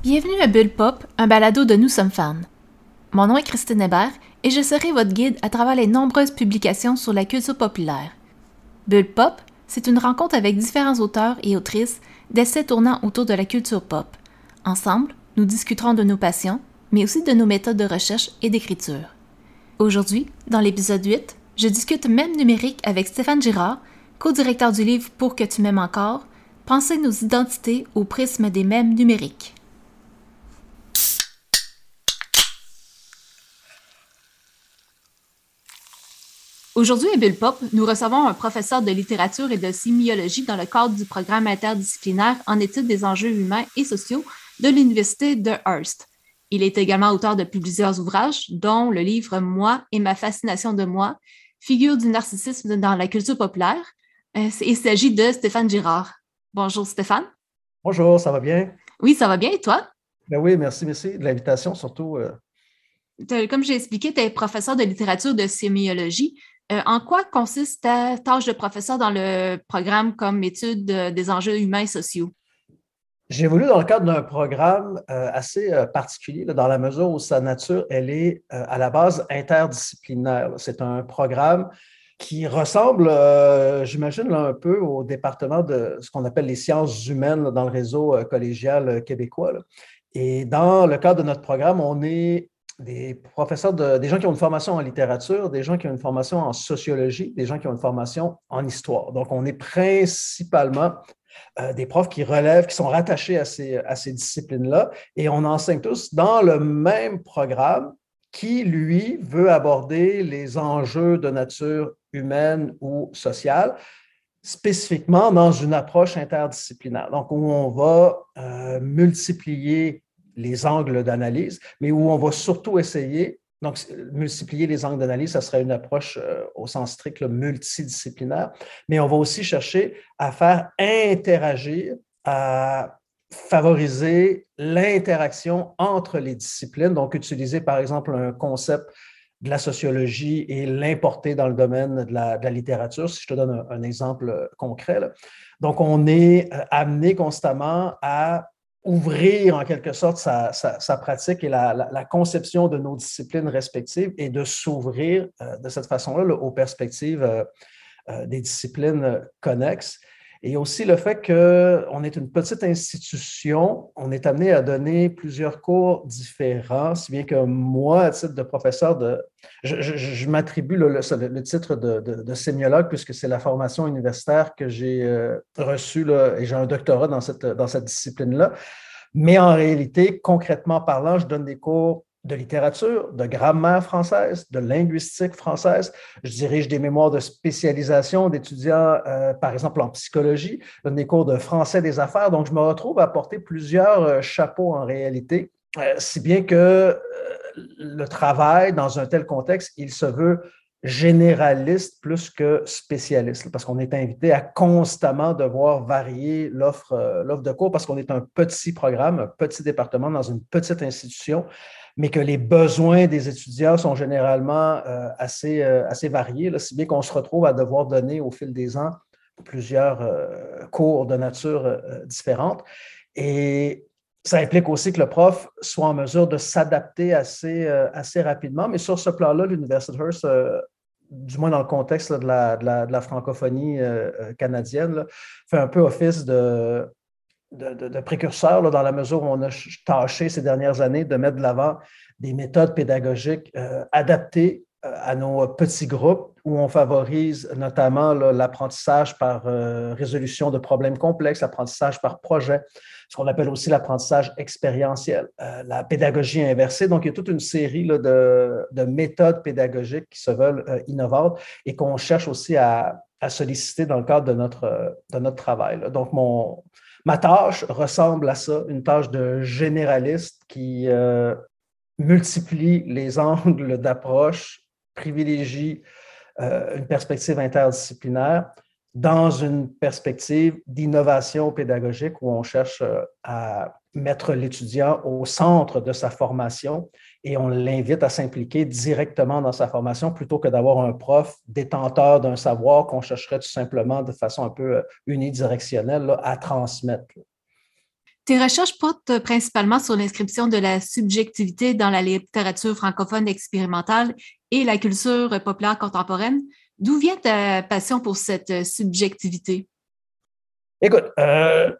Bienvenue à Bulle Pop, un balado de Nous sommes fans. Mon nom est Christine Hébert et je serai votre guide à travers les nombreuses publications sur la culture populaire. Bulle Pop, c'est une rencontre avec différents auteurs et autrices d'essais tournant autour de la culture pop. Ensemble, nous discuterons de nos passions, mais aussi de nos méthodes de recherche et d'écriture. Aujourd'hui, dans l'épisode 8, je discute même numérique avec Stéphane Girard, co-directeur du livre Pour que tu m'aimes encore, Penser nos identités au prisme des mèmes numériques. Aujourd'hui à Bulle Pop, nous recevons un professeur de littérature et de sémiologie dans le cadre du programme interdisciplinaire en études des enjeux humains et sociaux de l'Université de Hearst. Il est également auteur de plusieurs ouvrages, dont le livre Moi et ma fascination de moi, figure du narcissisme dans la culture populaire. Euh, il s'agit de Stéphane Girard. Bonjour Stéphane. Bonjour, ça va bien? Oui, ça va bien et toi? Ben oui, merci, merci de l'invitation, surtout. Euh. Comme j'ai expliqué, tu es professeur de littérature de sémiologie. Euh, en quoi consiste ta tâche de professeur dans le programme comme étude des enjeux humains et sociaux? J'ai voulu dans le cadre d'un programme assez particulier, dans la mesure où sa nature, elle est à la base interdisciplinaire. C'est un programme qui ressemble, euh, j'imagine, un peu au département de ce qu'on appelle les sciences humaines dans le réseau euh, collégial euh, québécois. Et dans le cadre de notre programme, on est des professeurs, de, des gens qui ont une formation en littérature, des gens qui ont une formation en sociologie, des gens qui ont une formation en histoire. Donc, on est principalement des profs qui relèvent, qui sont rattachés à ces, à ces disciplines-là, et on enseigne tous dans le même programme qui, lui, veut aborder les enjeux de nature humaine ou sociale, spécifiquement dans une approche interdisciplinaire. Donc, où on va euh, multiplier les angles d'analyse, mais où on va surtout essayer, donc multiplier les angles d'analyse, ça serait une approche euh, au sens strict multidisciplinaire, mais on va aussi chercher à faire interagir, à favoriser l'interaction entre les disciplines, donc utiliser par exemple un concept de la sociologie et l'importer dans le domaine de la, littérature, si je te donne un, exemple euh, concret. Donc, on est euh, amené constamment à ouvrir en quelque sorte sa, pratique et la, conception de nos disciplines respectives et de s'ouvrir euh, de cette façon-là aux perspectives des disciplines connexes. Et aussi le fait qu'on est une petite institution, on est amené à donner plusieurs cours différents, si bien que moi, à titre de professeur, de, je, m'attribue le, titre de, sémiologue puisque c'est la formation universitaire que j'ai euh, reçue et j'ai un doctorat dans cette, dans cette discipline-là. Mais en réalité, concrètement parlant, je donne des cours de littérature, de grammaire française, de linguistique française. Je dirige des mémoires de spécialisation d'étudiants, euh, par exemple en psychologie, donne des cours de français des affaires. Donc, je me retrouve à porter plusieurs euh, chapeaux en réalité, euh, si bien que le travail dans un tel contexte, il se veut généraliste plus que spécialiste, parce qu'on est invité à constamment devoir varier l'offre de cours, parce qu'on est un petit programme, un petit département dans une petite institution mais que les besoins des étudiants sont généralement euh, assez, euh, assez variés, si bien qu'on se retrouve à devoir donner au fil des ans plusieurs euh, cours de nature différente. Et ça implique aussi que le prof soit en mesure de s'adapter assez, assez rapidement. Mais sur ce plan-là, l'Université de Hearst, du moins dans le contexte de, la, de, la, francophonie canadienne, fait un peu office de, de, précurseurs dans la mesure où on a tâché ces dernières années de mettre de l'avant des méthodes pédagogiques euh, adaptées euh, à nos petits groupes où on favorise notamment l'apprentissage par euh, résolution de problèmes complexes, l'apprentissage par projet, ce qu'on appelle aussi l'apprentissage expérientiel, la pédagogie inversée. Donc, il y a toute une série de, méthodes pédagogiques qui se veulent innovantes et qu'on cherche aussi à, solliciter dans le cadre de notre, travail. Donc, Ma tâche ressemble à ça, une tâche de généraliste qui euh, multiplie les angles d'approche, privilégie euh, une perspective interdisciplinaire dans une perspective d'innovation pédagogique où on cherche euh, à mettre l'étudiant au centre de sa formation et on l'invite à s'impliquer directement dans sa formation plutôt que d'avoir un prof détenteur d'un savoir qu'on chercherait tout simplement de façon un peu euh, unidirectionnelle à transmettre. Tes recherches portent principalement sur l'inscription de la subjectivité dans la littérature francophone expérimentale et la culture populaire contemporaine. D'où vient ta passion pour cette subjectivité? Écoute, euh,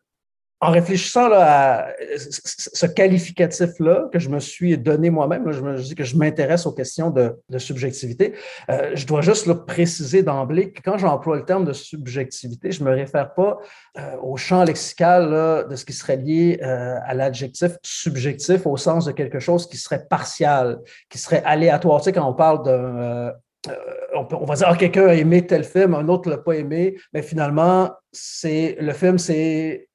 en réfléchissant à ce qualificatif-là que je me suis donné moi-même, je me dis que je m'intéresse aux questions de, subjectivité, euh, je dois juste préciser d'emblée que quand j'emploie le terme de subjectivité, je ne me réfère pas euh, au champ lexical de ce qui serait lié euh, à l'adjectif subjectif au sens de quelque chose qui serait partial, qui serait aléatoire. Tu sais, quand on parle d'un on, va dire, ah, quelqu'un a aimé tel film, un autre ne l'a pas aimé, mais finalement, c'est le film, c'est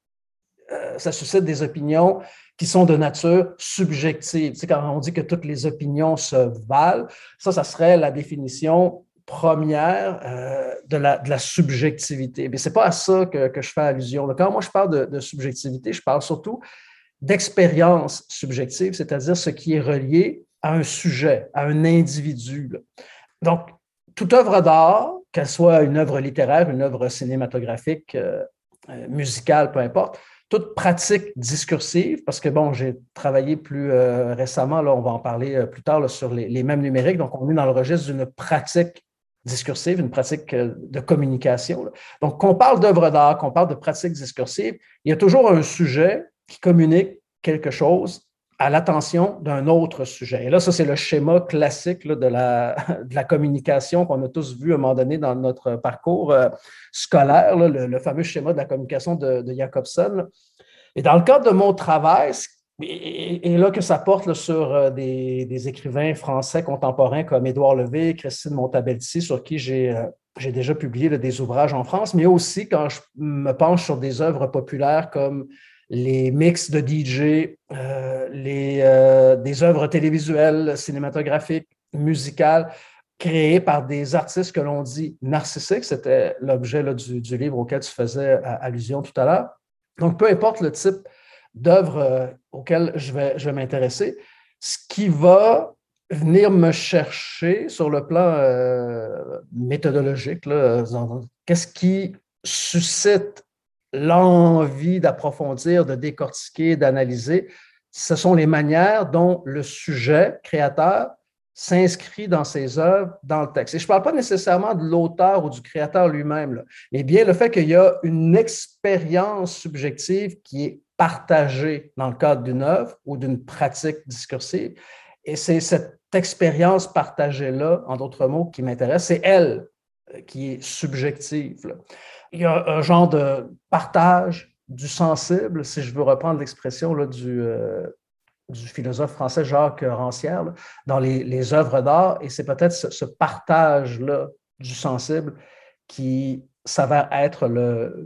euh, ça suscite des opinions qui sont de nature subjective. Tu quand on dit que toutes les opinions se valent, ça, ça serait la définition première euh, de, la, subjectivité. Mais ce n'est pas à ça que, je fais allusion. Quand moi, je parle de, subjectivité, je parle surtout d'expérience subjective, c'est-à-dire ce qui est relié à un sujet, à un individu. Donc, toute œuvre d'art, qu'elle soit une œuvre littéraire, une œuvre cinématographique, euh, musicale, peu importe, toute pratique discursive, parce que bon, j'ai travaillé plus euh, récemment, là, on va en parler euh, plus tard sur les, mêmes numériques, donc on est dans le registre d'une pratique discursive, une pratique euh, de communication. Donc, qu'on parle d'œuvre d'art, qu'on parle de pratique discursive, il y a toujours un sujet qui communique quelque chose à l'attention d'un autre sujet. Et là, ça, c'est le schéma classique de, la, communication qu'on a tous vu à un moment donné dans notre parcours euh, scolaire, le, fameux schéma de la communication de, Jacobson. Et dans le cadre de mon travail, et, là que ça porte sur euh, des, écrivains français contemporains comme Édouard Levé, Christine Montabelti, sur qui j'ai euh, j'ai déjà publié des ouvrages en France, mais aussi quand je me penche sur des œuvres populaires comme les mix de DJ, euh, les, euh, des œuvres télévisuelles, cinématographiques, musicales, créées par des artistes que l'on dit narcissiques. C'était l'objet du, livre auquel tu faisais euh, allusion tout à l'heure. Donc, peu importe le type d'œuvre auquel je vais, je vais m'intéresser, ce qui va venir me chercher sur le plan méthodologique, qu'est-ce qui suscite l'envie d'approfondir, de décortiquer, d'analyser, ce sont les manières dont le sujet créateur s'inscrit dans ses œuvres, dans le texte. Et je ne parle pas nécessairement de l'auteur ou du créateur lui-même, mais bien le fait qu'il y a une expérience subjective qui est partagée dans le cadre d'une œuvre ou d'une pratique discursive. Et c'est cette expérience partagée-là, en d'autres mots, qui m'intéresse. C'est elle euh, qui est subjective il y a un genre de partage du sensible, si je veux reprendre l'expression du, euh, du philosophe français Jacques Rancière, dans les, œuvres d'art, et c'est peut-être ce, partage-là du sensible qui s'avère être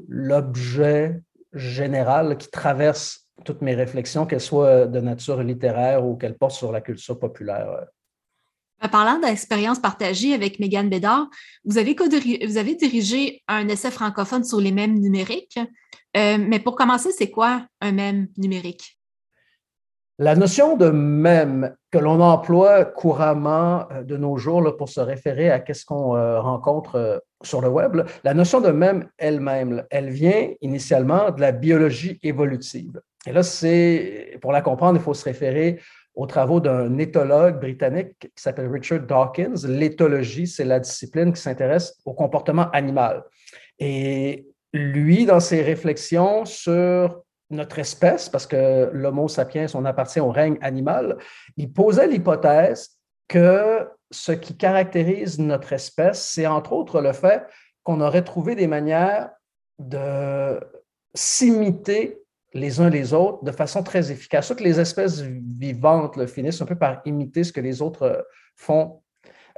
l'objet général qui traverse toutes mes réflexions, qu'elles soient de nature littéraire ou qu'elles portent sur la culture populaire. En parlant d'expérience partagée avec Mégane Bédard, vous avez, vous avez dirigé un essai francophone sur les mèmes numériques. Euh, mais pour commencer, c'est quoi un mème numérique? La notion de mème que l'on emploie couramment euh, de nos jours pour se référer à ce qu'on euh, rencontre sur le web, la notion de mème elle-même, elle vient initialement de la biologie évolutive. Et là, c'est pour la comprendre, il faut se référer aux travaux d'un éthologue britannique qui s'appelle Richard Dawkins. L'éthologie, c'est la discipline qui s'intéresse au comportement animal. Et lui, dans ses réflexions sur notre espèce, parce que l'Homo sapiens, on appartient au règne animal, il posait l'hypothèse que ce qui caractérise notre espèce, c'est entre autres le fait qu'on aurait trouvé des manières de s'imiter les uns les autres de façon très efficace. Toutes les espèces vivantes finissent un peu par imiter ce que les autres euh, font.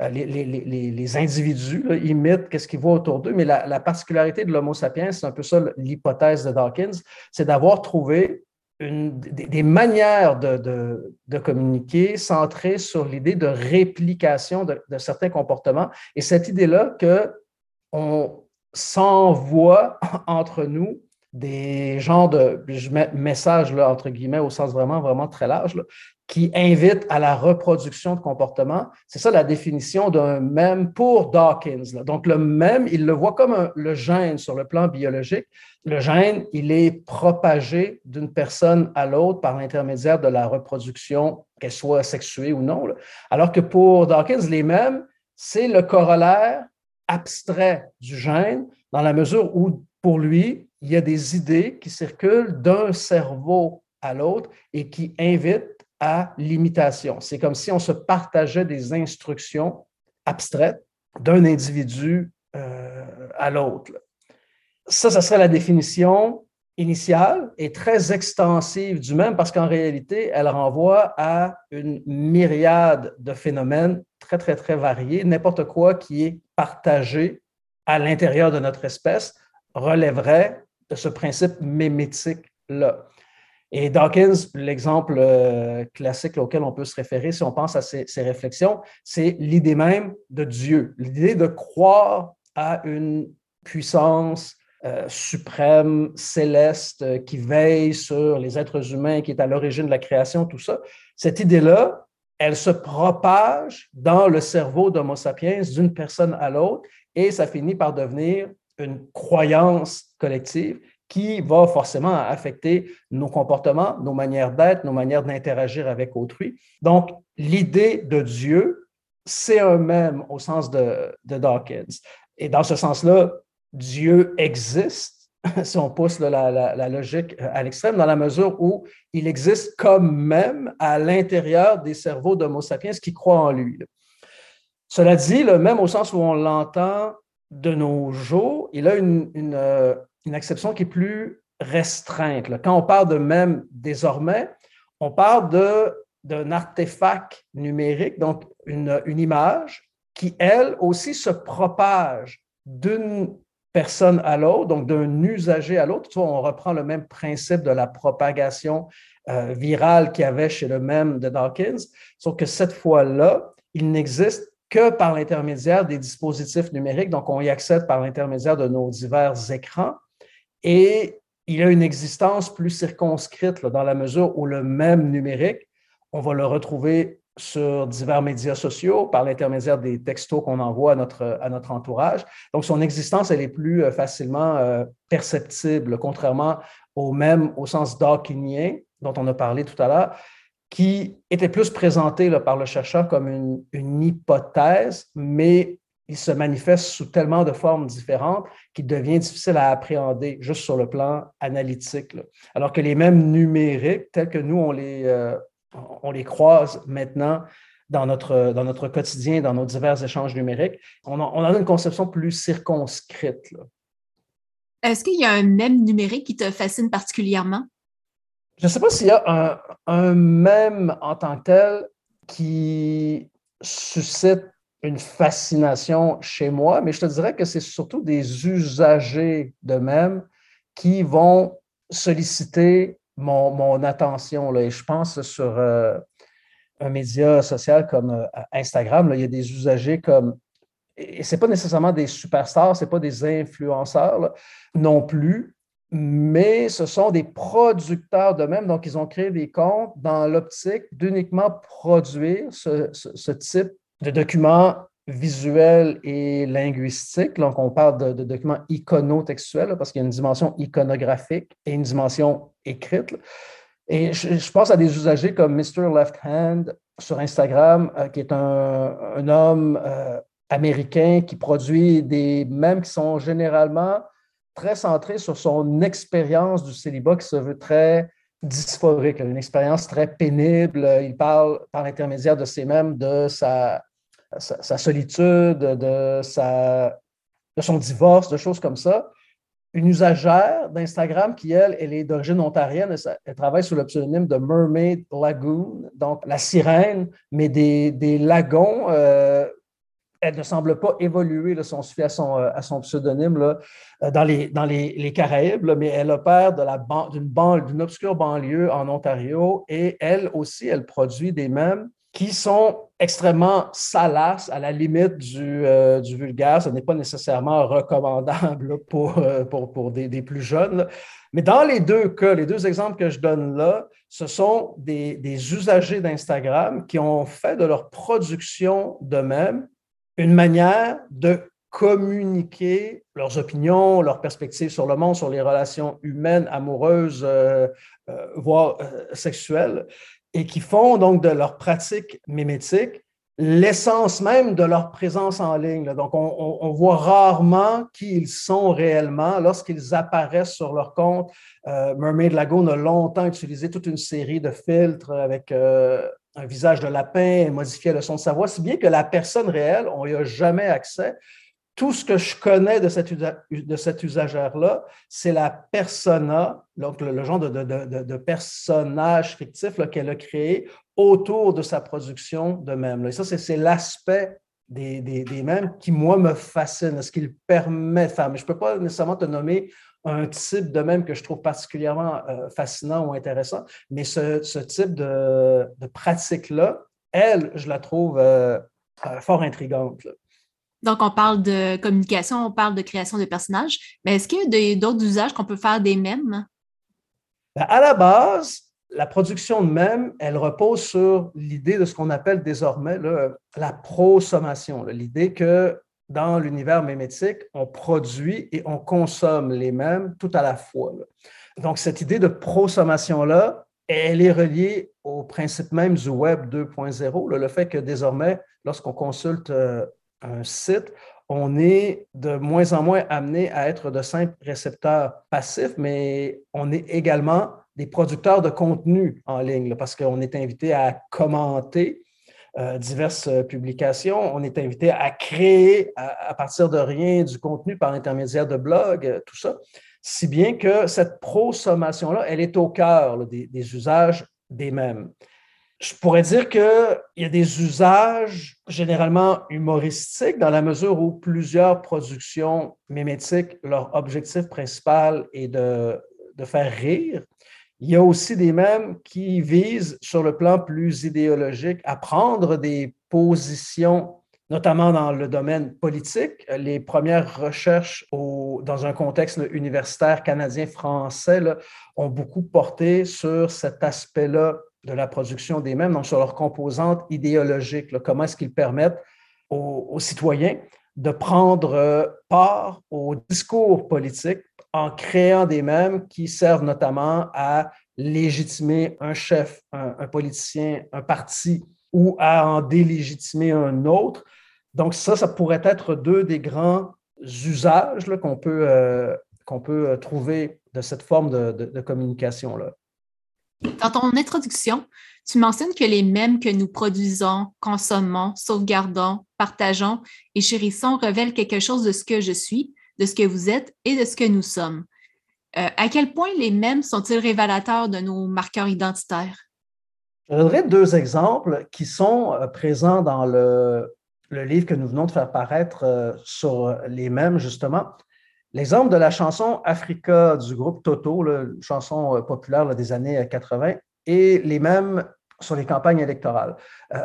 Euh, les, individus imitent ce qu'ils voient autour d'eux, mais la, particularité de l'Homo sapiens, c'est un peu ça l'hypothèse de Dawkins, c'est d'avoir trouvé des, manières de, communiquer centrées sur l'idée de réplication de, de, certains comportements. Et cette idée-là qu'on s'envoie entre nous des genres de messages, là, entre guillemets, au sens vraiment, vraiment très large, qui invitent à la reproduction de comportements. C'est ça la définition d'un même pour Dawkins. Donc, le même, il le voit comme le gène sur le plan biologique. Le gène, il est propagé d'une personne à l'autre par l'intermédiaire de la reproduction, qu'elle soit sexuée ou non. Alors que pour Dawkins, les mêmes, c'est le corollaire abstrait du gène dans la mesure où, pour lui, il y a des idées qui circulent d'un cerveau à l'autre et qui invitent à l'imitation. C'est comme si on se partageait des instructions abstraites d'un individu euh, à l'autre. Ça, ça serait la définition initiale et très extensive du même parce qu'en réalité, elle renvoie à une myriade de phénomènes très, très, très variés. N'importe quoi qui est partagé à l'intérieur de notre espèce relèverait de ce principe mémétique-là. Et Dawkins, l'exemple euh, classique auquel on peut se référer si on pense à ces, réflexions, c'est l'idée même de Dieu, l'idée de croire à une puissance euh, suprême, céleste, euh, qui veille sur les êtres humains, qui est à l'origine de la création, tout ça. Cette idée-là, elle se propage dans le cerveau d'Homo sapiens d'une personne à l'autre et ça finit par devenir une croyance collective qui va forcément affecter nos comportements, nos manières d'être, nos manières d'interagir avec autrui. Donc, l'idée de Dieu, c'est un même au sens de, Dawkins. Et dans ce sens-là, Dieu existe, si on pousse la, logique à l'extrême, dans la mesure où il existe comme même à l'intérieur des cerveaux d'Homo sapiens qui croient en lui. Cela dit, même au sens où on l'entend de nos jours, il a une, euh, une acception qui est plus restreinte. Quand on parle de même désormais, on parle d'un artefact numérique, donc une, une, image qui, elle aussi, se propage d'une personne à l'autre, donc d'un usager à l'autre. On reprend le même principe de la propagation euh, virale qu'il y avait chez le même de Dawkins, sauf que cette fois-là, il n'existe que par l'intermédiaire des dispositifs numériques. Donc, on y accède par l'intermédiaire de nos divers écrans. Et il a une existence plus circonscrite dans la mesure où le même numérique, on va le retrouver sur divers médias sociaux par l'intermédiaire des textos qu'on envoie à notre, à notre entourage. Donc, son existence, elle est plus euh, facilement euh, perceptible, contrairement au même, au sens dawkinien dont on a parlé tout à l'heure, qui était plus présenté par le chercheur comme une, hypothèse, mais il se manifeste sous tellement de formes différentes qu'il devient difficile à appréhender juste sur le plan analytique. Alors que les mêmes numériques, tels que nous, on les, euh, croise maintenant dans notre, quotidien, dans nos divers échanges numériques, on, on a une conception plus circonscrite. Est-ce qu'il y a un même numérique qui te fascine particulièrement? Je ne sais pas s'il y a un, même en tant que tel qui suscite une fascination chez moi, mais je te dirais que c'est surtout des usagers de même qui vont solliciter mon, attention. Et je pense sur euh, un média social comme euh, Instagram, il y a des usagers comme, et ce n'est pas nécessairement des superstars, ce n'est pas des influenceurs non plus, mais ce sont des producteurs de même. Donc, ils ont créé des comptes dans l'optique d'uniquement produire ce, ce type de documents visuels et linguistiques. Donc, on parle de, documents iconotextuels parce qu'il y a une dimension iconographique et une dimension écrite. Et je, pense à des usagers comme Mr. Left Hand sur Instagram, euh, qui est un, homme euh, américain qui produit des mèmes qui sont généralement très centrés sur son expérience du célibat qui se veut très dysphorique, une expérience très pénible. Il parle par l'intermédiaire de ces mèmes de sa solitude, de, son divorce, de choses comme ça. Une usagère d'Instagram qui, elle, elle est d'origine ontarienne, elle, travaille sous le pseudonyme de Mermaid Lagoon, donc la sirène, mais des, des lagons. Euh, elle ne semble pas évoluer, si on se fait à son, euh, pseudonyme, euh, dans, les, Caraïbes, mais elle opère d'une obscure banlieue en Ontario et elle aussi, elle produit des mèmes qui sont extrêmement salaces, à la limite du, euh, vulgaire. Ce n'est pas nécessairement recommandable pour, des, plus jeunes. Mais dans les deux cas, les deux exemples que je donne là, ce sont des, des usagers d'Instagram qui ont fait de leur production d'eux-mêmes une manière de communiquer leurs opinions, leurs perspectives sur le monde, sur les relations humaines, amoureuses, euh, euh, voire euh, sexuelles, et qui font donc de leur pratique mimétique l'essence même de leur présence en ligne. Donc, on, voit rarement qui ils sont réellement lorsqu'ils apparaissent sur leur compte. Mermaid Lagoon a longtemps utilisé toute une série de filtres avec un visage de lapin, modifié le son de sa voix, si bien que la personne réelle, on n'y a jamais accès tout ce que je connais de cet, de usagère-là, c'est la persona, donc le, genre de, de, de, personnage fictif qu'elle a créé autour de sa production de mèmes. Et ça, c'est l'aspect des, des, des, mèmes qui, moi, me fascine, ce qu'il permet de faire. Mais je ne peux pas nécessairement te nommer un type de mème que je trouve particulièrement euh, fascinant ou intéressant, mais ce, ce type de, pratique-là, elle, je la trouve euh, euh, fort intrigante. Donc, on parle de communication, on parle de création de personnages, mais est-ce qu'il y a d'autres usages qu'on peut faire des mèmes? Ben, à la base, la production de mèmes, elle repose sur l'idée de ce qu'on appelle désormais la prosommation, l'idée que dans l'univers mémétique, on produit et on consomme les mèmes tout à la fois. Donc, cette idée de prosommation-là, elle est reliée au principe même du Web 2.0, le fait que désormais, lorsqu'on consulte euh, un site, on est de moins en moins amené à être de simples récepteurs passifs, mais on est également des producteurs de contenu en ligne parce qu'on est invité à commenter diverses publications, on est invité à créer à, partir de rien du contenu par l'intermédiaire de blogs, euh, tout ça, si bien que cette prosommation-là, elle est au cœur des, usages des mêmes. Je pourrais dire qu'il y a des usages généralement humoristiques dans la mesure où plusieurs productions mimétiques, leur objectif principal est de faire rire. Il y a aussi des mèmes qui visent, sur le plan plus idéologique, à prendre des positions, notamment dans le domaine politique. Les premières recherches dans un contexte universitaire canadien-français ont beaucoup porté sur cet aspect-là de la production des mêmes, donc sur leur composante idéologique, comment est-ce qu'ils permettent aux, citoyens de prendre euh, part au discours politique en créant des mêmes qui servent notamment à légitimer un chef, un, politicien, un parti ou à en délégitimer un autre. Donc ça, ça pourrait être deux des grands usages qu'on peut, euh, euh, trouver de cette forme de, de communication-là. Dans ton introduction, tu mentionnes que les mèmes que nous produisons, consommons, sauvegardons, partageons et chérissons révèlent quelque chose de ce que je suis, de ce que vous êtes et de ce que nous sommes. Euh, à quel point les mèmes sont-ils révélateurs de nos marqueurs identitaires? Je donnerai deux exemples qui sont euh, présents dans le, livre que nous venons de faire paraître euh, sur les mèmes, justement. L'exemple de la chanson Africa du groupe Toto, une chanson populaire des années 80, euh, et les mêmes sur les campagnes électorales.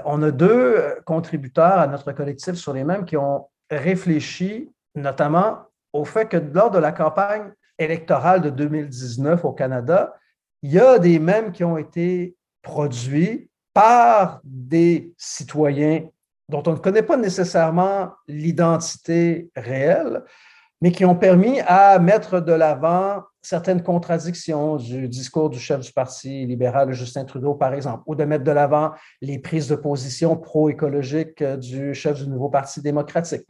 On a deux contributeurs à notre collectif sur les mêmes qui ont réfléchi notamment au fait que lors de la campagne électorale de 2019 au Canada, il y a des mèmes qui ont été produits par des citoyens dont on ne connaît pas nécessairement l'identité réelle, mais qui ont permis à mettre de l'avant certaines contradictions du discours du chef du Parti libéral, Justin Trudeau, par exemple, ou de mettre de l'avant les prises de position pro-écologiques du chef du nouveau Parti démocratique.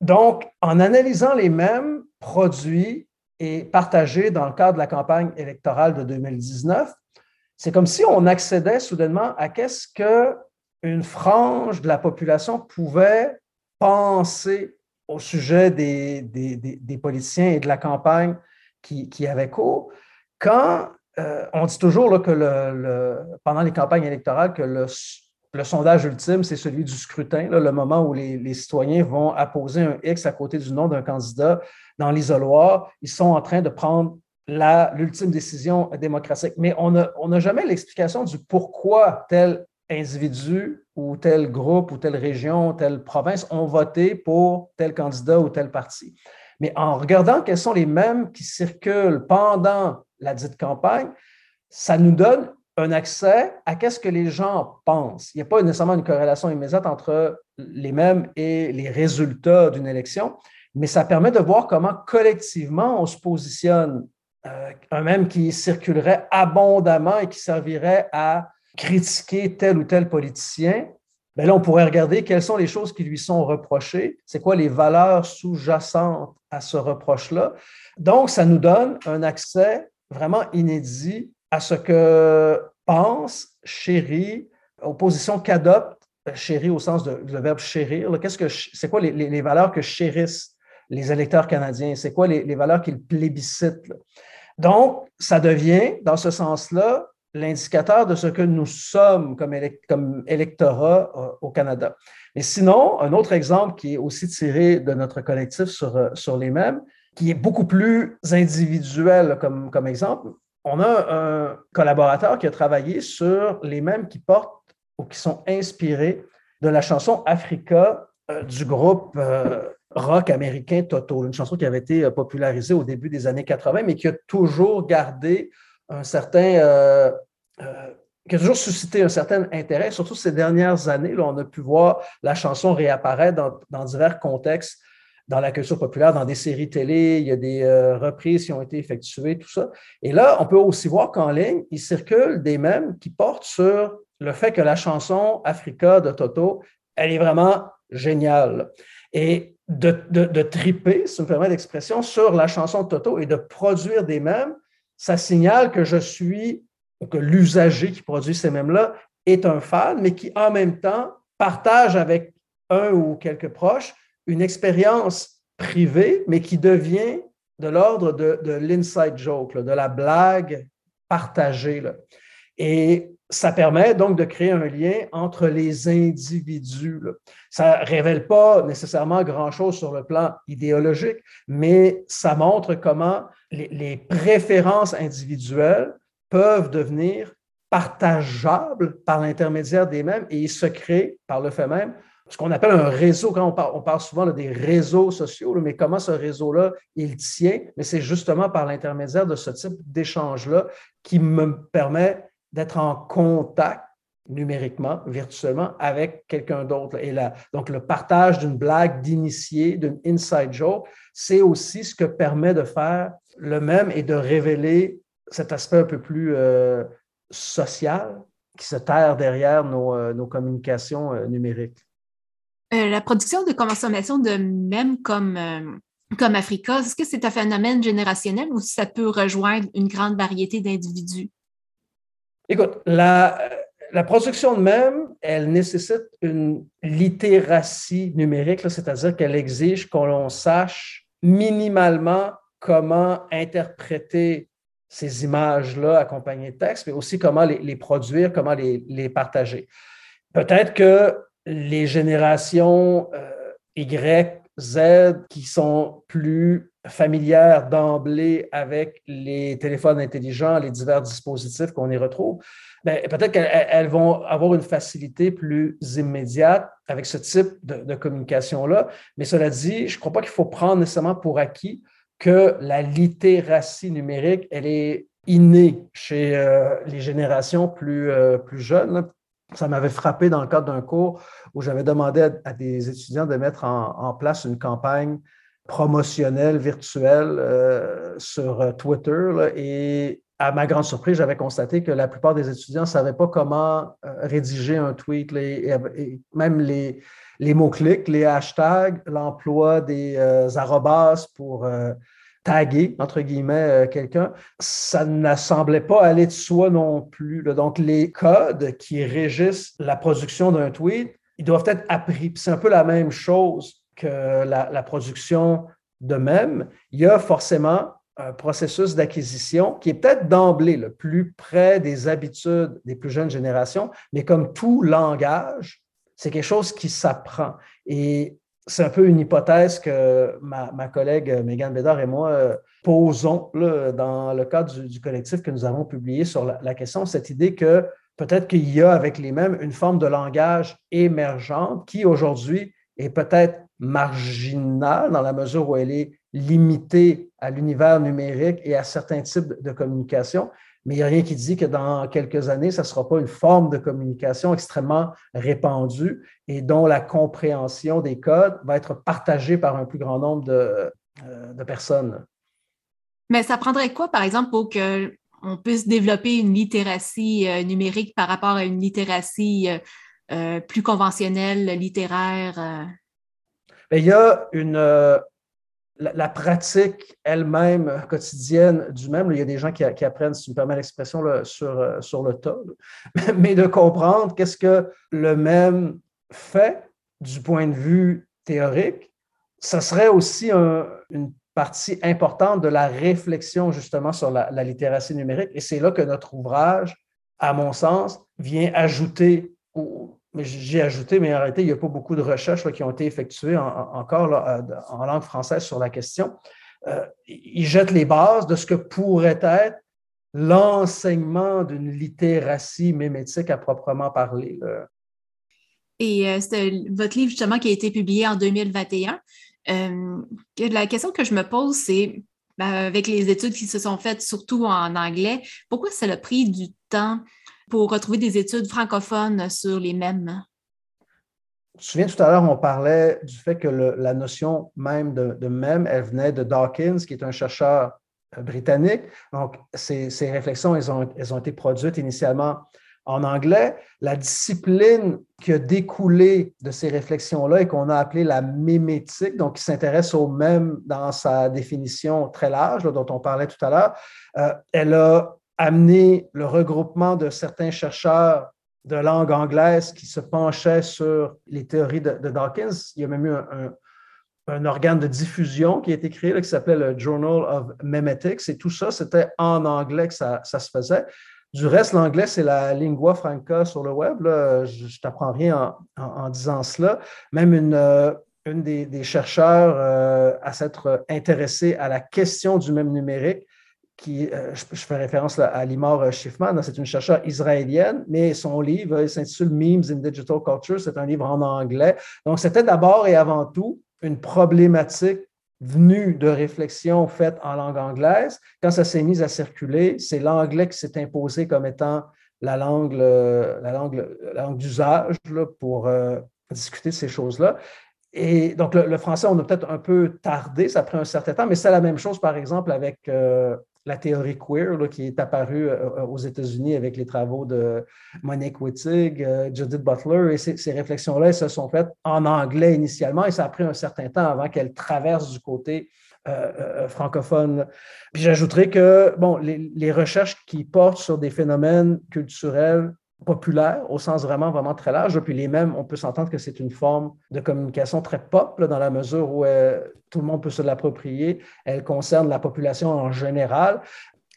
Donc, en analysant les mêmes produits et partagés dans le cadre de la campagne électorale de 2019, c'est comme si on accédait soudainement à qu'est-ce que une frange de la population pouvait penser au sujet des, des, des, politiciens et de la campagne qui, avait cours, quand euh, on dit toujours que le, pendant les campagnes électorales que le, le sondage ultime, c'est celui du scrutin, le moment où les, les, citoyens vont apposer un X à côté du nom d'un candidat dans l'isoloir, ils sont en train de prendre l'ultime décision démocratique. Mais on n'a on jamais l'explication du pourquoi tel individu ou tel groupe ou telle région, telle province ont voté pour tel candidat ou tel parti. Mais en regardant quels sont les mêmes qui circulent pendant la dite campagne, ça nous donne un accès à qu'est-ce que les gens pensent. Il n'y a pas nécessairement une corrélation immédiate entre les mêmes et les résultats d'une élection, mais ça permet de voir comment collectivement on se positionne. Euh, un même qui circulerait abondamment et qui servirait à critiquer tel ou tel politicien, bien là, on pourrait regarder quelles sont les choses qui lui sont reprochées, c'est quoi les valeurs sous-jacentes à ce reproche-là? Donc, ça nous donne un accès vraiment inédit à ce que pense, chérit, opposition qu'adopte, chérit au sens de, le verbe chérir. Qu'est-ce que c'est quoi les, valeurs que chérissent les électeurs canadiens? C'est quoi les, valeurs qu'ils plébiscitent? Donc, ça devient, dans ce sens-là, l'indicateur de ce que nous sommes comme, comme électorat euh, au Canada. Mais sinon, un autre exemple qui est aussi tiré de notre collectif sur, euh, sur les mêmes, qui est beaucoup plus individuel comme, comme exemple, on a un collaborateur qui a travaillé sur les mêmes qui portent ou qui sont inspirés de la chanson Africa euh, du groupe rock américain Toto, une chanson qui avait été popularisée au début des années 80, mais qui a toujours gardé un certain euh, suscité un certain intérêt, surtout ces dernières années. Là, on a pu voir la chanson réapparaître dans, divers contextes dans la culture populaire, dans des séries télé, il y a des euh, reprises qui ont été effectuées, tout ça. Et là, on peut aussi voir qu'en ligne, il circule des mèmes qui portent sur le fait que la chanson Africa de Toto, elle est vraiment géniale. Et de, triper, si me permet l'expression, sur la chanson de Toto et de produire des mèmes, ça signale que je suis que l'usager qui produit ces mèmes-là est un fan, mais qui en même temps partage avec un ou quelques proches une expérience privée, mais qui devient de l'ordre de, l'inside joke, de la blague partagée. Et ça permet donc de créer un lien entre les individus. Ça ne révèle pas nécessairement grand-chose sur le plan idéologique, mais ça montre comment les préférences individuelles peuvent devenir partageables par l'intermédiaire des mêmes et se créent par le fait même ce qu'on appelle un réseau. Quand on parle, souvent des réseaux sociaux, mais comment ce réseau-là, il tient, mais c'est justement par l'intermédiaire de ce type d'échange-là qui me permet d'être en contact numériquement, virtuellement, avec quelqu'un d'autre. Et là, donc, le partage d'une blague d'initié, d'une inside joke, c'est aussi ce que permet de faire le même et de révéler cet aspect un peu plus euh, social qui se terre derrière nos, euh, communications euh, numériques. La production de consommation de mèmes comme, comme Africa, est-ce que c'est un phénomène générationnel ou ça peut rejoindre une grande variété d'individus? Écoute, la, la production de mèmes, elle nécessite une littératie numérique, c'est-à-dire qu'elle exige qu'on sache minimalement comment interpréter ces images-là accompagnées de texte, mais aussi comment les, produire, comment les, partager. Peut-être que les générations euh, Y, Z, qui sont plus familières d'emblée avec les téléphones intelligents, les divers dispositifs qu'on y retrouve, ben, peut-être qu'elles vont avoir une facilité plus immédiate avec ce type de, communication-là. Mais cela dit, je ne crois pas qu'il faut prendre nécessairement pour acquis que la littératie numérique, elle est innée chez euh, les générations plus, euh, plus jeunes. Ça m'avait frappé dans le cadre d'un cours où j'avais demandé à, des étudiants de mettre en, place une campagne promotionnelle virtuelle euh, sur Twitter. et à ma grande surprise, j'avais constaté que la plupart des étudiants ne savaient pas comment rédiger un tweet, et même les, mots-clics, les hashtags, l'emploi des euh, arrobas pour euh, taguer, entre guillemets, euh, quelqu'un, ça ne semblait pas aller de soi non plus. Donc, les codes qui régissent la production d'un tweet, ils doivent être appris. C'est un peu la même chose que la, production de même. Il y a forcément un processus d'acquisition qui est peut-être d'emblée le plus près des habitudes des plus jeunes générations, mais comme tout langage, c'est quelque chose qui s'apprend. Et c'est un peu une hypothèse que ma, collègue Megan Bédard et moi euh, posons dans le cadre du, collectif que nous avons publié sur la, question, cette idée que peut-être qu'il y a avec les mêmes une forme de langage émergente qui aujourd'hui est peut-être marginale dans la mesure où elle est limitée à l'univers numérique et à certains types de communication, mais il n'y a rien qui dit que dans quelques années, ça ne sera pas une forme de communication extrêmement répandue et dont la compréhension des codes va être partagée par un plus grand nombre de, euh, personnes. Mais ça prendrait quoi, par exemple, pour qu'on puisse développer une littératie euh, numérique par rapport à une littératie euh, plus conventionnelle, littéraire? il y a une, la, pratique elle-même quotidienne du même, il y a des gens qui, apprennent, si tu me permets l'expression, sur, euh, sur le tas, mais de comprendre qu'est-ce que le même fait du point de vue théorique, ça serait aussi une partie importante de la réflexion justement sur la, la littératie numérique. Et c'est là que notre ouvrage, à mon sens, vient ajouter j'ai ajouté, mais réalité, il n'y a pas beaucoup de recherches qui ont été effectuées encore euh, en langue française sur la question. Euh, il jette les bases de ce que pourrait être l'enseignement d'une littératie mémétique à proprement parler. Et euh, c'est votre livre justement qui a été publié en 2021. la question que je me pose, c'est ben, avec les études qui se sont faites surtout en anglais, pourquoi ça a pris du temps pour retrouver des études francophones sur les mêmes. Tu te souviens tout à l'heure, on parlait du fait que la notion même de, de elle venait de Dawkins, qui est un chercheur euh, britannique. Donc, ces, réflexions, elles ont, elles ont été produites initialement en anglais. La discipline qui a découlé de ces réflexions-là et qu'on a appelée la mémétique, donc qui s'intéresse au même dans sa définition très large, dont on parlait tout à l'heure, euh, elle a amener le regroupement de certains chercheurs de langue anglaise qui se penchaient sur les théories de, Dawkins. Il y a même eu un, organe de diffusion qui a été créé qui s'appelait le Journal of Memetics. Et tout ça, c'était en anglais que ça, se faisait. Du reste, l'anglais, c'est la lingua franca sur le web. Je ne t'apprends rien en, disant cela. Même une, euh, une des, chercheurs euh, à s'être intéressée à la question du même numérique euh, je, fais référence à Limor Schiffman, c'est une chercheure israélienne, mais son livre s'intitule Memes in Digital Culture, c'est un livre en anglais. Donc, c'était d'abord et avant tout une problématique venue de réflexions faites en langue anglaise. Quand ça s'est mis à circuler, c'est l'anglais qui s'est imposé comme étant la langue, la langue, la langue d'usage pour euh, discuter de ces choses-là. Et donc, le, français, on a peut-être un peu tardé, ça a pris un certain temps, mais c'est la même chose, par exemple, avec euh, la théorie queer qui est apparue euh, euh, aux États-Unis avec les travaux de Monique Wittig, euh, Judith Butler, et ces, réflexions-là se sont faites en anglais initialement, et ça a pris un certain temps avant qu'elles traversent du côté francophone. Puis j'ajouterais que les, recherches qui portent sur des phénomènes culturels populaire au sens vraiment, vraiment très large. Puis les mêmes, on peut s'entendre que c'est une forme de communication très pop dans la mesure où euh, tout le monde peut se l'approprier. Elle concerne la population en général.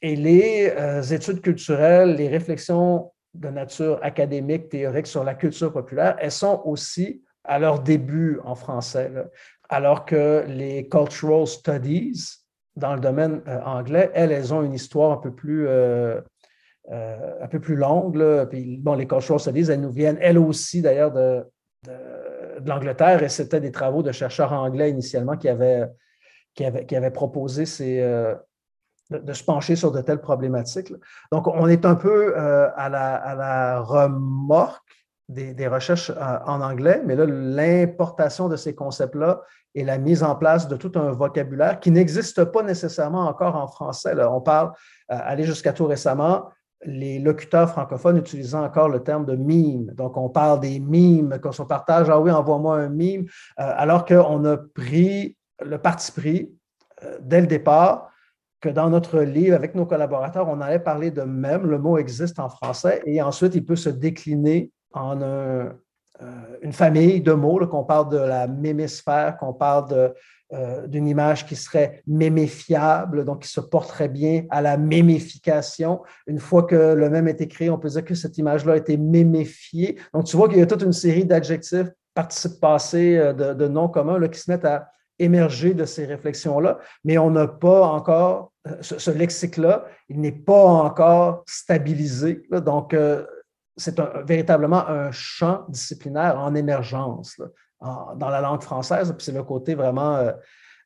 Et les euh, études culturelles, les réflexions de nature académique, théorique sur la culture populaire, elles sont aussi à leur début en français. Alors que les cultural studies, dans le domaine euh, anglais, elles, elles ont une histoire un peu plus un peu plus longue. Puis, bon, les cultural studies, elles nous viennent, elles aussi, d'ailleurs, de, l'Angleterre. Et c'était des travaux de chercheurs anglais initialement qui avaient, qui qui proposé euh, de, se pencher sur de telles problématiques. Donc, on est un peu euh, à, la, à, la, remorque des, des recherches en anglais, mais là, l'importation de ces concepts-là et la mise en place de tout un vocabulaire qui n'existe pas nécessairement encore en français. On parle, aller jusqu'à tout récemment, les locuteurs francophones utilisant encore le terme de mime. Donc, on parle des mimes, qu'on se partage, ah oui, envoie-moi un mime, euh, alors qu'on a pris le parti pris euh, dès le départ que dans notre livre, avec nos collaborateurs, on allait parler de même. Le mot existe en français et ensuite, il peut se décliner en euh, une famille de mots, qu'on parle de la mémisphère, qu'on parle de euh, d'une image qui serait méméfiable, donc qui se porterait bien à la méméfication. Une fois que le même est écrit, on peut dire que cette image-là a été méméfiée. Donc, tu vois qu'il y a toute une série d'adjectifs participe passés euh, de, noms communs qui se mettent à émerger de ces réflexions-là, mais on n'a pas encore, euh, ce, lexique-là, il n'est pas encore stabilisé. donc, c'est véritablement un champ disciplinaire en émergence dans la langue française. Puis c'est le côté vraiment euh,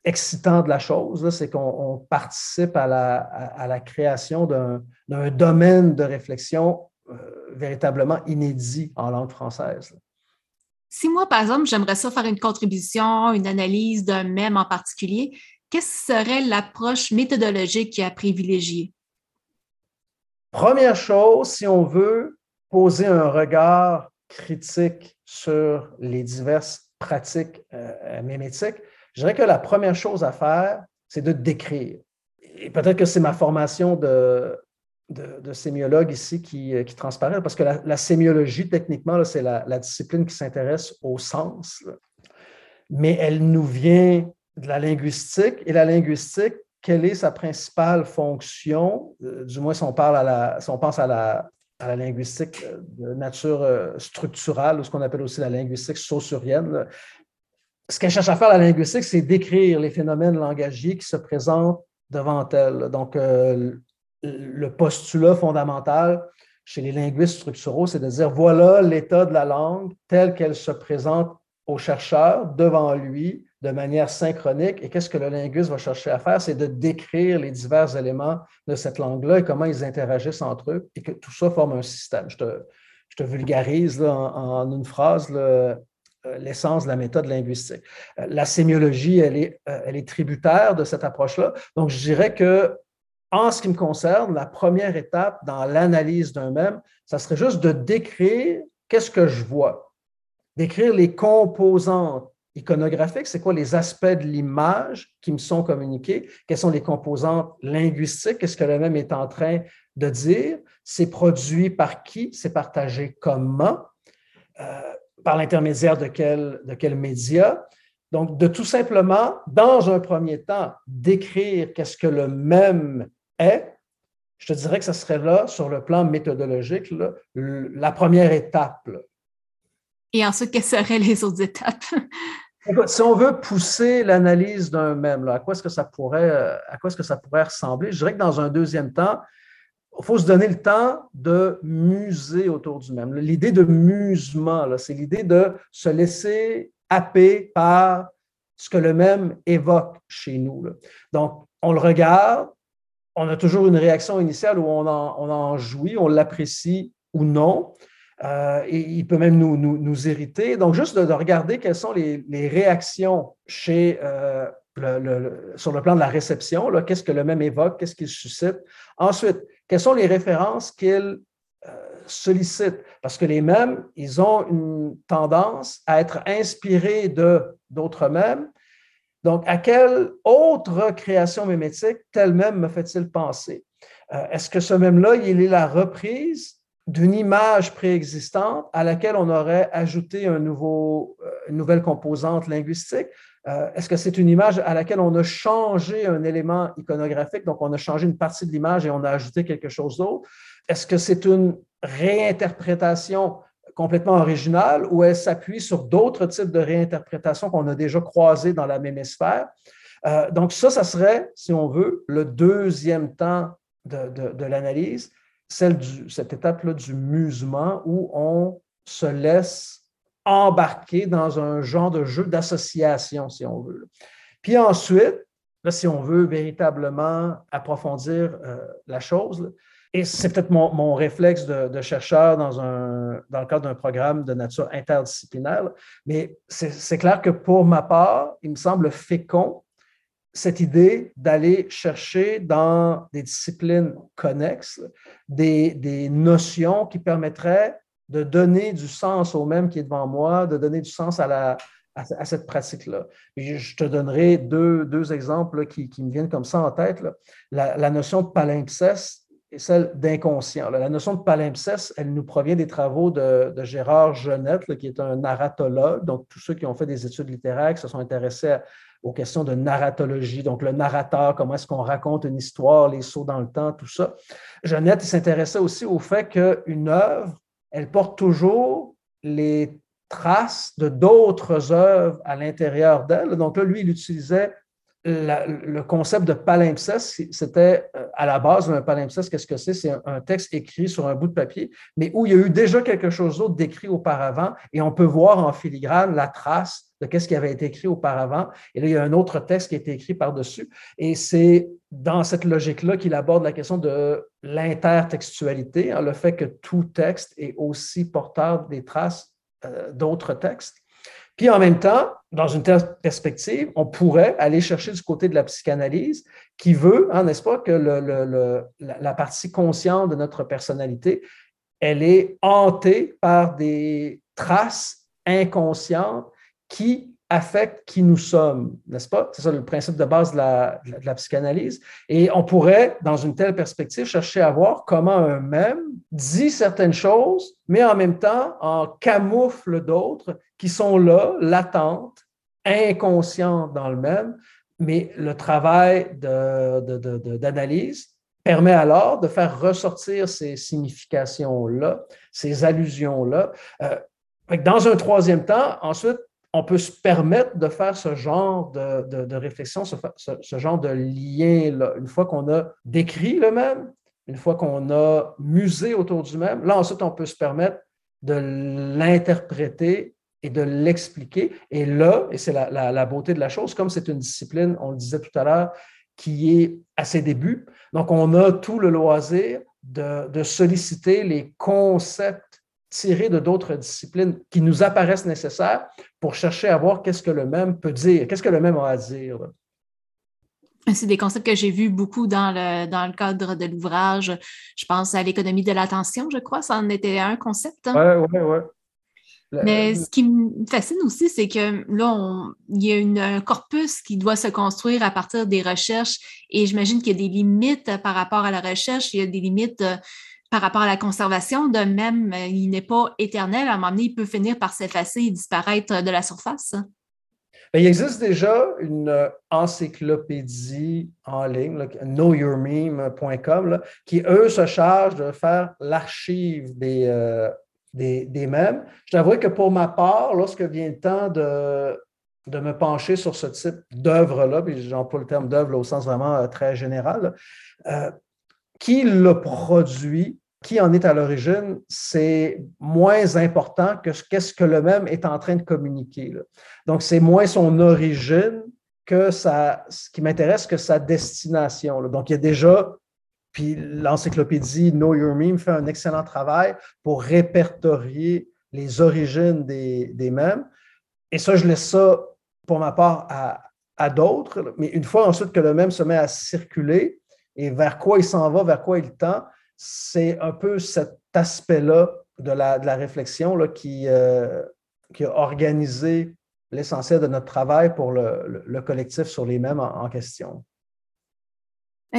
excitant de la chose, c'est qu'on participe à la, à, la création d'un domaine de réflexion euh, véritablement inédit en langue française. Si moi, par exemple, j'aimerais ça faire une contribution, une analyse d'un même en particulier, quelle serait l'approche méthodologique à privilégier? Première chose, si on veut poser un regard critique sur les diverses pratiques euh, mémétiques, je dirais que la première chose à faire, c'est de décrire. Et peut-être que c'est ma formation de, de, sémiologue ici qui, euh, qui, transparaît, parce que la, sémiologie, techniquement, c'est la, discipline qui s'intéresse au sens, mais elle nous vient de la linguistique, et la linguistique, quelle est sa principale fonction, euh, du moins si on, parle à la, si on pense à la, à la linguistique de nature euh, structurale, ou ce qu'on appelle aussi la linguistique saussurienne. Ce qu'elle cherche à faire, la linguistique, c'est décrire les phénomènes langagiers qui se présentent devant elle. Donc, le postulat fondamental chez les linguistes structuraux, c'est de dire voilà l'état de la langue telle qu'elle se présente au chercheur devant lui de manière synchronique. Et qu'est-ce que le linguiste va chercher à faire? C'est de décrire les divers éléments de cette langue-là et comment ils interagissent entre eux et que tout ça forme un système. Je te, vulgarise en, une phrase euh, l'essence de la méthode linguistique. Euh, la sémiologie, elle est, euh, elle est tributaire de cette approche-là. Donc, je dirais que en ce qui me concerne, la première étape dans l'analyse d'un même, ça serait juste de décrire qu'est-ce que je vois, décrire les composantes iconographiques, c'est quoi les aspects de l'image qui me sont communiqués, quelles sont les composantes linguistiques, qu'est-ce que le même est en train de dire, c'est produit par qui, c'est partagé comment, euh, par l'intermédiaire de quel, de média? Donc, de tout simplement, dans un premier temps, décrire qu'est-ce que le même est, je te dirais que ce serait là, sur le plan méthodologique, la première étape. Et ensuite, quelles seraient les autres étapes? si on veut pousser l'analyse d'un même, à quoi est-ce que ça pourrait, ressembler? Je dirais que dans un deuxième temps, il faut se donner le temps de muser autour du même. L'idée de musement, c'est l'idée de se laisser happer par ce que le même évoque chez nous. Donc, on le regarde, on a toujours une réaction initiale où on en jouit, on l'apprécie ou non. Euh, il peut même nous, nous, irriter. Donc, juste de, regarder quelles sont les, réactions euh, sur le plan de la réception, qu'est-ce que le même évoque, qu'est-ce qu'il suscite. Ensuite, quelles sont les références qu'il euh, sollicite? Parce que les mêmes, ils ont une tendance à être inspirés d'autres mêmes donc, à quelle autre création mémétique tel même me fait-il penser? Est-ce que ce même-là, il est la reprise d'une image préexistante à laquelle on aurait ajouté euh, une nouvelle composante linguistique? Euh, est-ce que c'est une image à laquelle on a changé un élément iconographique, donc on a changé une partie de l'image et on a ajouté quelque chose d'autre? Est-ce que c'est une réinterprétation complètement originale ou elle s'appuie sur d'autres types de réinterprétations qu'on a déjà croisées dans la même sphère? Euh, donc, ça, ça serait, si on veut, le deuxième temps de, l'analyse, celle du, cette étape-là du musement où on se laisse embarquer dans un genre de jeu d'association, si on veut. Puis ensuite, là, si on veut véritablement approfondir euh, la chose, et c'est peut-être mon, réflexe de, chercheur dans, dans le cadre d'un programme de nature interdisciplinaire, mais c'est clair que pour ma part, il me semble fécond cette idée d'aller chercher dans des disciplines connexes des, des, notions qui permettraient de donner du sens au même qui est devant moi, de donner du sens à, la, à, cette pratique-là. Je te donnerai deux, deux exemples qui, qui, me viennent comme ça en tête. La, la, notion de palimpseste et celle d'inconscient. La notion de palimpseste, elle nous provient des travaux de, Gérard Genette, qui est un narratologue. Donc, tous ceux qui ont fait des études littéraires, qui se sont intéressés aux questions de narratologie, donc le narrateur, comment est-ce qu'on raconte une histoire, les sauts dans le temps, tout ça. Genette, s'intéressait aussi au fait qu'une œuvre, elle porte toujours les traces de d'autres œuvres à l'intérieur d'elle. Donc là, lui, il utilisait le concept de palimpseste, c'était euh, à la base un palimpseste, qu'est-ce que c'est? C'est un, texte écrit sur un bout de papier, mais où il y a eu déjà quelque chose d'autre d'écrit auparavant et on peut voir en filigrane la trace de qu'est-ce qui avait été écrit auparavant. Et là, il y a un autre texte qui a été écrit par-dessus. Et c'est dans cette logique-là qu'il aborde la question de l'intertextualité, hein, le fait que tout texte est aussi porteur des traces euh, d'autres textes. Puis en même temps, dans une telle perspective, on pourrait aller chercher du côté de la psychanalyse qui veut, hein, n'est-ce pas, que la partie consciente de notre personnalité, elle est hantée par des traces inconscientes qui affectent qui nous sommes, n'est-ce pas? C'est ça le principe de base de la, de la, psychanalyse. Et on pourrait, dans une telle perspective, chercher à voir comment un même dit certaines choses, mais en même temps en camoufle d'autres qui sont là, latentes, inconscientes dans le même, mais le travail d'analyse permet alors de faire ressortir ces significations-là, ces allusions-là. Euh, dans un troisième temps, ensuite, on peut se permettre de faire ce genre de, réflexion, ce, genre de lien-là. Une fois qu'on a décrit le même, une fois qu'on a musé autour du même, là, ensuite, on peut se permettre de l'interpréter et de l'expliquer. Et là, et c'est la, beauté de la chose, comme c'est une discipline, on le disait tout à l'heure, qui est à ses débuts, donc on a tout le loisir de, de solliciter les concepts tirés de d'autres disciplines qui nous apparaissent nécessaires pour chercher à voir qu'est-ce que le même peut dire, qu'est-ce que le même a à dire. C'est des concepts que j'ai vus beaucoup dans le, dans le cadre de l'ouvrage. Je pense à l'économie de l'attention, je crois, ça en était un concept. Oui, oui, oui. Mais ce qui me fascine aussi, c'est que là, il y a un corpus qui doit se construire à partir des recherches et j'imagine qu'il y a des limites par rapport à la recherche, il y a des limites euh, par rapport à la conservation. De même, euh, il n'est pas éternel. À un moment donné, il peut finir par s'effacer et disparaître de la surface. Il existe déjà une euh, encyclopédie en ligne, knowyourmeme.com, qui, eux, se chargent de faire l'archive des, euh, des, mèmes. Je t'avoue que pour ma part, lorsque vient le temps de, de me pencher sur ce type d'œuvre-là, puis j'emploie le terme d'œuvre au sens vraiment très général, qui le produit qui en est à l'origine, c'est moins important que ce que le même est en train de communiquer. Donc, c'est moins son origine que ça, ce qui m'intéresse que sa destination. Donc, il y a déjà, puis l'encyclopédie Know Your Meme fait un excellent travail pour répertorier les origines des, des mèmes. Et ça, je laisse ça pour ma part à, à d'autres. Mais une fois ensuite que le même se met à circuler et vers quoi il s'en va, vers quoi il tend, c'est un peu cet aspect-là de la, réflexion là, qui, euh, qui, a organisé l'essentiel de notre travail pour le, collectif sur les mêmes en, question.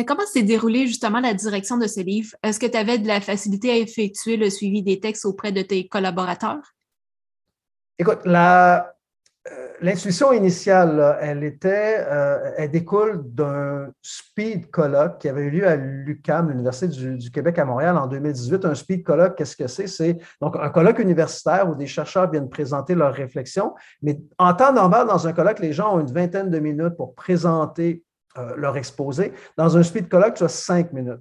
Comment s'est déroulée justement la direction de ce livre? Est-ce que tu avais de la facilité à effectuer le suivi des textes auprès de tes collaborateurs? Écoute, la, L'intuition initiale, elle était, euh, elle découle d'un speed colloque qui avait eu lieu à l'UCAM, l'Université du, Québec à Montréal en 2018. Un speed colloque, qu'est-ce que c'est? C'est donc un colloque universitaire où des chercheurs viennent présenter leurs réflexions. Mais en temps normal, dans un colloque, les gens ont une vingtaine de minutes pour présenter euh, leur exposé. Dans un speed colloque, tu as cinq minutes.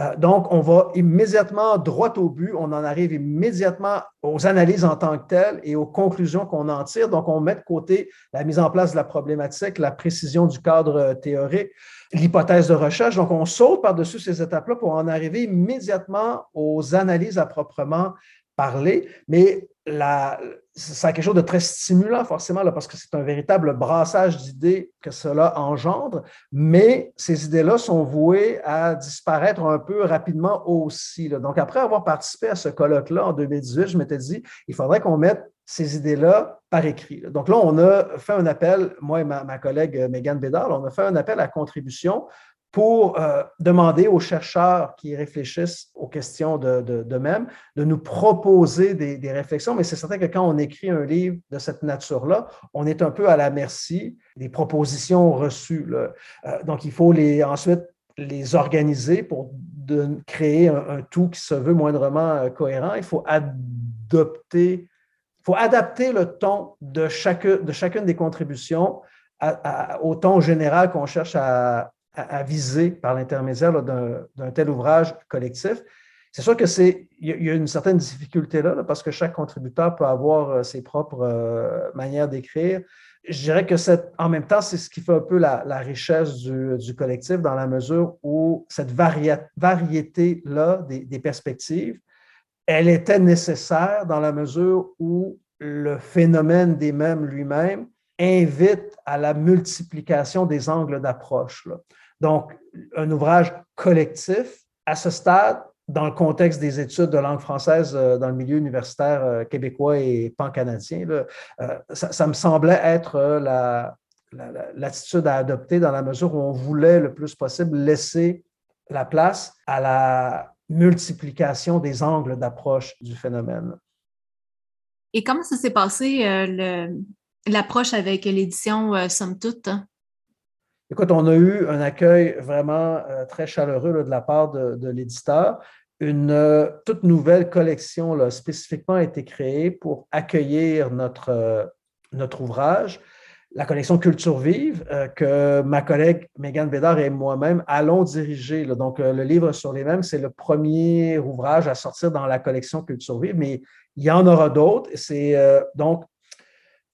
Euh, donc, on va immédiatement droit au but, on en arrive immédiatement aux analyses en tant que telles et aux conclusions qu'on en tire. Donc, on met de côté la mise en place de la problématique, la précision du cadre euh, théorique, l'hypothèse de recherche. Donc, on saute par-dessus ces étapes-là pour en arriver immédiatement aux analyses à proprement parler. Mais la, ça a quelque chose de très stimulant, forcément, parce que c'est un véritable brassage d'idées que cela engendre, mais ces idées-là sont vouées à disparaître un peu rapidement aussi. Donc, après avoir participé à ce colloque-là en 2018, je m'étais dit, il faudrait qu'on mette ces idées-là par écrit. Donc là, on a fait un appel, moi et ma, ma collègue Megan Bédard, on a fait un appel à contribution pour euh, demander aux chercheurs qui réfléchissent aux questions de, même de nous proposer des, réflexions. Mais c'est certain que quand on écrit un livre de cette nature-là, on est un peu à la merci des propositions reçues. Euh, donc, il faut les, ensuite les organiser pour de, créer un, tout qui se veut moindrement euh, cohérent. Il faut adopter, faut adapter le ton de, de chacune des contributions au ton général qu'on cherche à, viser par l'intermédiaire d'un tel ouvrage collectif. C'est sûr que c'est il y, a une certaine difficulté là, parce que chaque contributeur peut avoir euh, ses propres euh, manières d'écrire. Je dirais que en même temps, c'est ce qui fait un peu la, richesse du, collectif dans la mesure où cette variété-là des, des, perspectives, elle était nécessaire dans la mesure où le phénomène des mêmes lui-même invite à la multiplication des angles d'approche. Donc, un ouvrage collectif, à ce stade, dans le contexte des études de langue française euh, dans le milieu universitaire euh, québécois et pan-canadien, euh, ça, me semblait être l'attitude à adopter dans la mesure où on voulait le plus possible laisser la place à la multiplication des angles d'approche du phénomène. Et comment ça s'est passé, l'approche avec l'édition Somme Toute? Écoute, on a eu un accueil vraiment très chaleureux de la part de l'éditeur une euh, toute nouvelle collection spécifiquement a été créée pour accueillir notre, euh, notre ouvrage, la collection Culture vive, euh, que ma collègue Megan Bédard et moi-même allons diriger. Donc, le livre sur les mêmes, c'est le premier ouvrage à sortir dans la collection Culture vive, mais il y en aura d'autres. C'est donc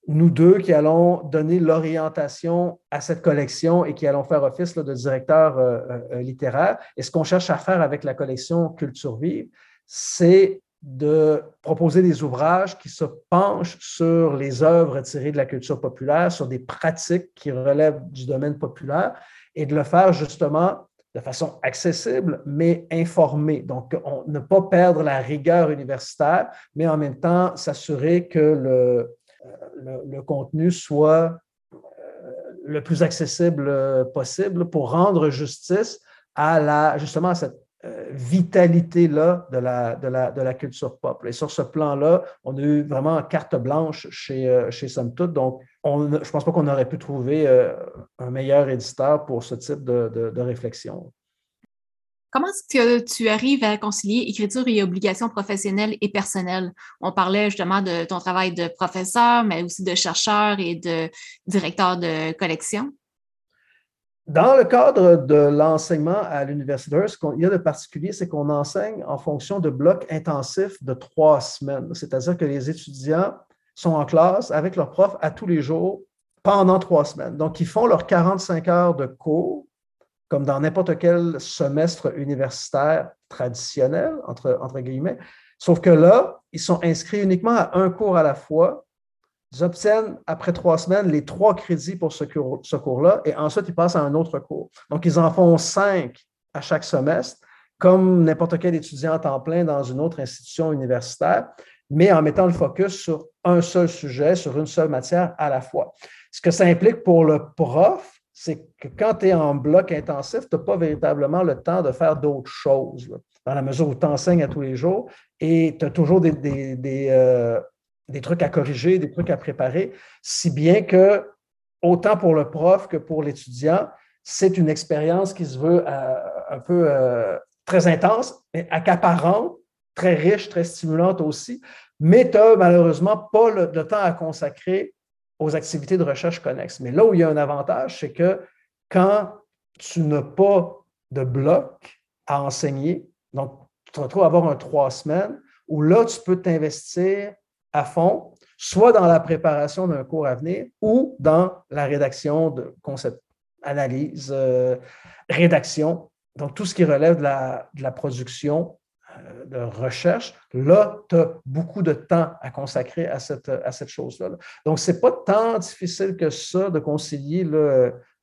nous deux qui allons donner l'orientation à cette collection et qui allons faire office de directeur euh, euh, littéraire. Et ce qu'on cherche à faire avec la collection Culture Vive, c'est de proposer des ouvrages qui se penchent sur les œuvres tirées de la culture populaire, sur des pratiques qui relèvent du domaine populaire, et de le faire justement de façon accessible, mais informée. Donc, ne pas perdre la rigueur universitaire, mais en même temps s'assurer que le, le, contenu soit euh, le plus accessible euh, possible pour rendre justice à la, justement à cette euh, vitalité-là de la, de, la, de la culture pop. Et sur ce plan-là, on a eu vraiment carte blanche chez, chez Somme Toute. Donc, on, je ne pense pas qu'on aurait pu trouver un meilleur éditeur pour ce type de, de réflexion. Comment est-ce que tu arrives à concilier écriture et obligations professionnelles et personnelles? On parlait justement de ton travail de professeur, mais aussi de chercheur et de directeur de collection. Dans le cadre de l'enseignement à l'université, ce qu'il y a de particulier, c'est qu'on enseigne en fonction de blocs intensifs de trois semaines. C'est-à-dire que les étudiants sont en classe avec leur prof à tous les jours pendant trois semaines. Donc, ils font leurs 45 heures de cours comme dans n'importe quel semestre universitaire traditionnel, entre, guillemets. Sauf que là, ils sont inscrits uniquement à un cours à la fois. Ils obtiennent, après trois semaines, les trois crédits pour ce, cours, ce cours-là et ensuite, ils passent à un autre cours. Donc, ils en font cinq à chaque semestre, comme n'importe quel étudiant en temps plein dans une autre institution universitaire, mais en mettant le focus sur un seul sujet, sur une seule matière à la fois. Ce que ça implique pour le prof, c'est que quand tu es en bloc intensif, tu n'as pas véritablement le temps de faire d'autres choses, dans la mesure où tu enseignes à tous les jours et tu as toujours euh, des, trucs à corriger, des trucs à préparer, si bien que, autant pour le prof que pour l'étudiant, c'est une expérience qui se veut euh, un peu euh, très intense, mais accaparante, très riche, très stimulante aussi, mais tu n'as malheureusement pas le, le temps à consacrer aux activités de recherche connexes. Mais là où il y a un avantage, c'est que quand tu n'as pas de bloc à enseigner, donc tu te retrouves à avoir un trois semaines, où là, tu peux t'investir à fond, soit dans la préparation d'un cours à venir ou dans la rédaction de concept, analyse, euh, rédaction, donc tout ce qui relève de la, production de recherche, là, tu as beaucoup de temps à consacrer à cette, à cette chose-là. Donc, ce n'est pas tant difficile que ça de concilier